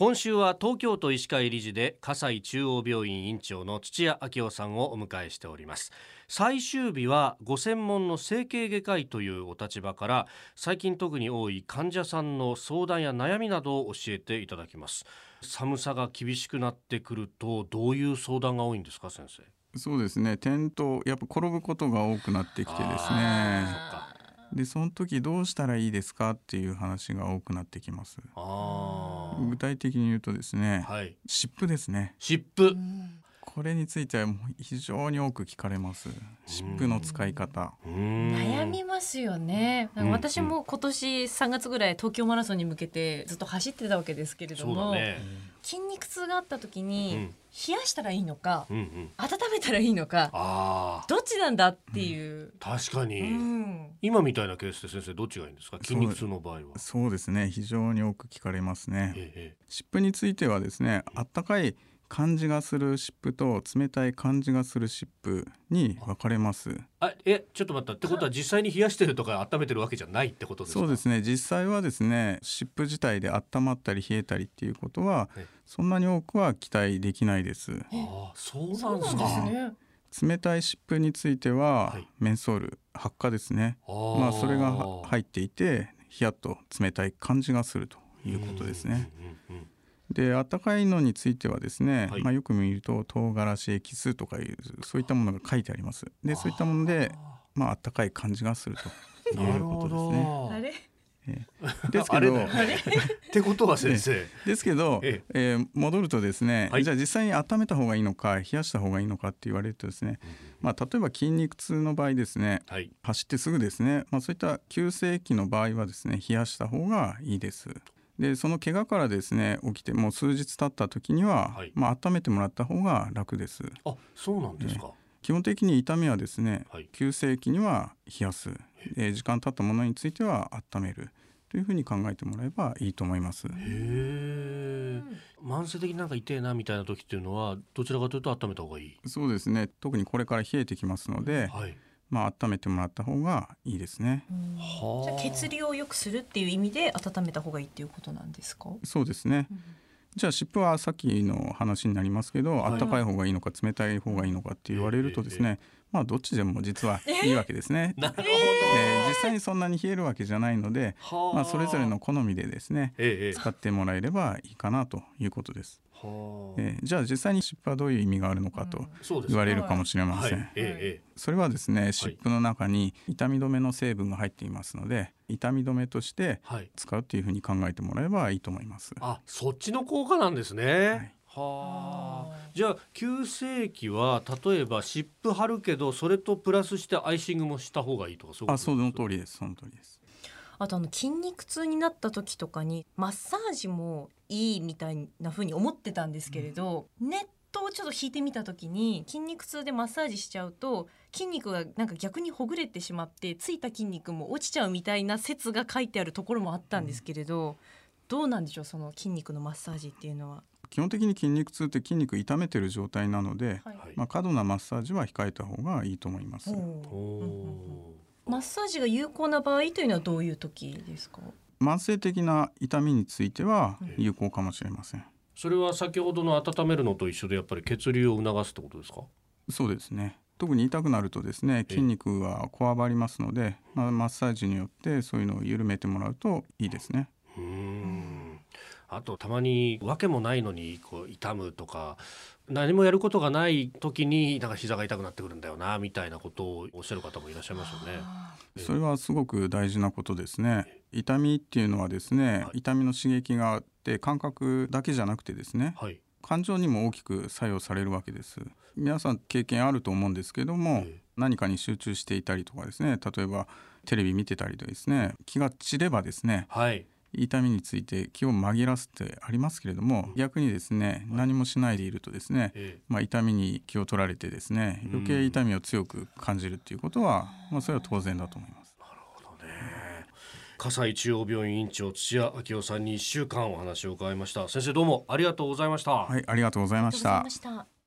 今週は東京都医師会理事で葛西中央病院院長の土屋昭夫さんをお迎えしております。最終日はご専門の整形外科医というお立場から最近特に多い患者さんの相談や悩みなどを教えていただきます。寒さが厳しくなってくるとどういう相談が多いんですか先生？そうですね。転倒やっぱ転ぶことが多くなってきてですね。でその時どうしたらいいですかっていう話が多くなってきます具体的に言うとですね、はい、湿布ですね。湿布これについてはもう非常に多く聞かれます。湿布の使い方。悩みますよね。私も今年3月ぐらい東京マラソンに向けてずっと走ってたわけですけれども、ね、筋肉痛があった時に冷やしたらいいのか、うんうん、温めたらいいのかどっちなんだっていう、うん、確かに、うん、今みたいなケースで先生どっちがいいんですか？筋肉痛の場合は。そうですね。非常に多く聞かれますね、湿布についてはですねあったかい感じがする湿布と冷たい感じがする湿布に分かれます。あえちょっと待った。ってことは実際に冷やしてるとか温めてるわけじゃないってことですか？そうですね。実際はですね湿布自体で温まったり冷えたりっていうことはそんなに多くは期待できないです。あそうなんですか。冷たい湿布については、はい、メンソール発火ですね。まあそれが入っていてヒヤッと冷たい感じがするということですね、うんうんうんで温かいのについてはですね、はい、まあ、よく見ると唐辛子エキスとかいうそういったものが書いてあります。でそういったものでまあ温かい感じがするということですね。ですけどってことは先生、ですけど、ええ。ー、戻るとですね、はい、じゃあ実際に温めた方がいいのか冷やした方がいいのかって言われるとですね、まあ、例えば筋肉痛の場合ですね、はい、走ってすぐですね、まあ、そういった急性期の場合はですね冷やした方がいいです。でその怪我からですね起きてもう数日経った時には、はい、まあ温めてもらった方が楽です。あそうなんですか、基本的に痛みはですね、はい、急性期には冷やす、え時間経ったものについては温めるというふうに考えてもらえばいいと思います。へえ。慢性的になんか痛いなみたいな時っていうのはどちらかというと温めた方がいい？そうですね。特にこれから冷えてきますので、はい、まあ温めてもらった方がいいですね。じゃ血流を良くするっていう意味で温めた方がいいっていうことなんですか？そうですね。うん、じゃあ湿布はさっきの話になりますけど、はい、温かい方がいいのか冷たい方がいいのかって言われるとですね、まあどっちでも実はいいわけですね。なるほど、えー、実際にそんなに冷えるわけじゃないので、まあそれぞれの好みでですね、使ってもらえればいいかなということです。えー、じゃあ実際に湿布はどういう意味があるのかと言われるかもしれません。それはですね湿布の中に痛み止めの成分が入っていますので痛み止めとして使うっていうふうに考えてもらえばいいと思います。あそっちの効果なんですね。はあ。じゃあ急性期は例えば湿布貼るけどそれとプラスしてアイシングもした方がいいとかそうあその通りですその通りです。あとあの筋肉痛になった時とかにマッサージもいいみたいな風に思ってたんですけれど、うん、ネットをちょっと引いてみた時に筋肉痛でマッサージしちゃうと筋肉がなんか逆にほぐれてしまってついた筋肉も落ちちゃうみたいな説が書いてあるところもあったんですけれど、うん、どうなんでしょうその筋肉のマッサージっていうのは。基本的に筋肉痛って筋肉痛めてる状態なので、はい、まあ、過度なマッサージは控えた方がいいと思います。マッサージが有効な場合というのはどういう時ですか慢性的な痛みについては有効かもしれません、それは先ほどの温めるのと一緒でやっぱり血流を促すってことですかそうですね特に痛くなるとですね筋肉はこわばりますので、まあ、マッサージによってそういうのを緩めてもらうといいですねあとたまに訳もないのにこう痛むとか何もやることがない時になんか膝が痛くなってくるんだよなみたいなことをおっしゃる方もいらっしゃいますよね。それはすごく大事なことですね。痛みっていうのはですね、はい、痛みの刺激があって感覚だけじゃなくてですね、はい、感情にも大きく作用されるわけです。皆さん経験あると思うんですけども、何かに集中していたりとかですね例えばテレビ見てたりとですね気が散ればですね、はい、痛みについて気を紛らすってありますけれども逆にですね何もしないでいるとですね、まあ、痛みに気を取られてですね余計痛みを強く感じるっていうことは、まあ、それは当然だと思います。なるほどね。葛西中央病院院長土屋昭夫さんに1週間お話を伺いました。先生どうもありがとうございました。はいありがとうございました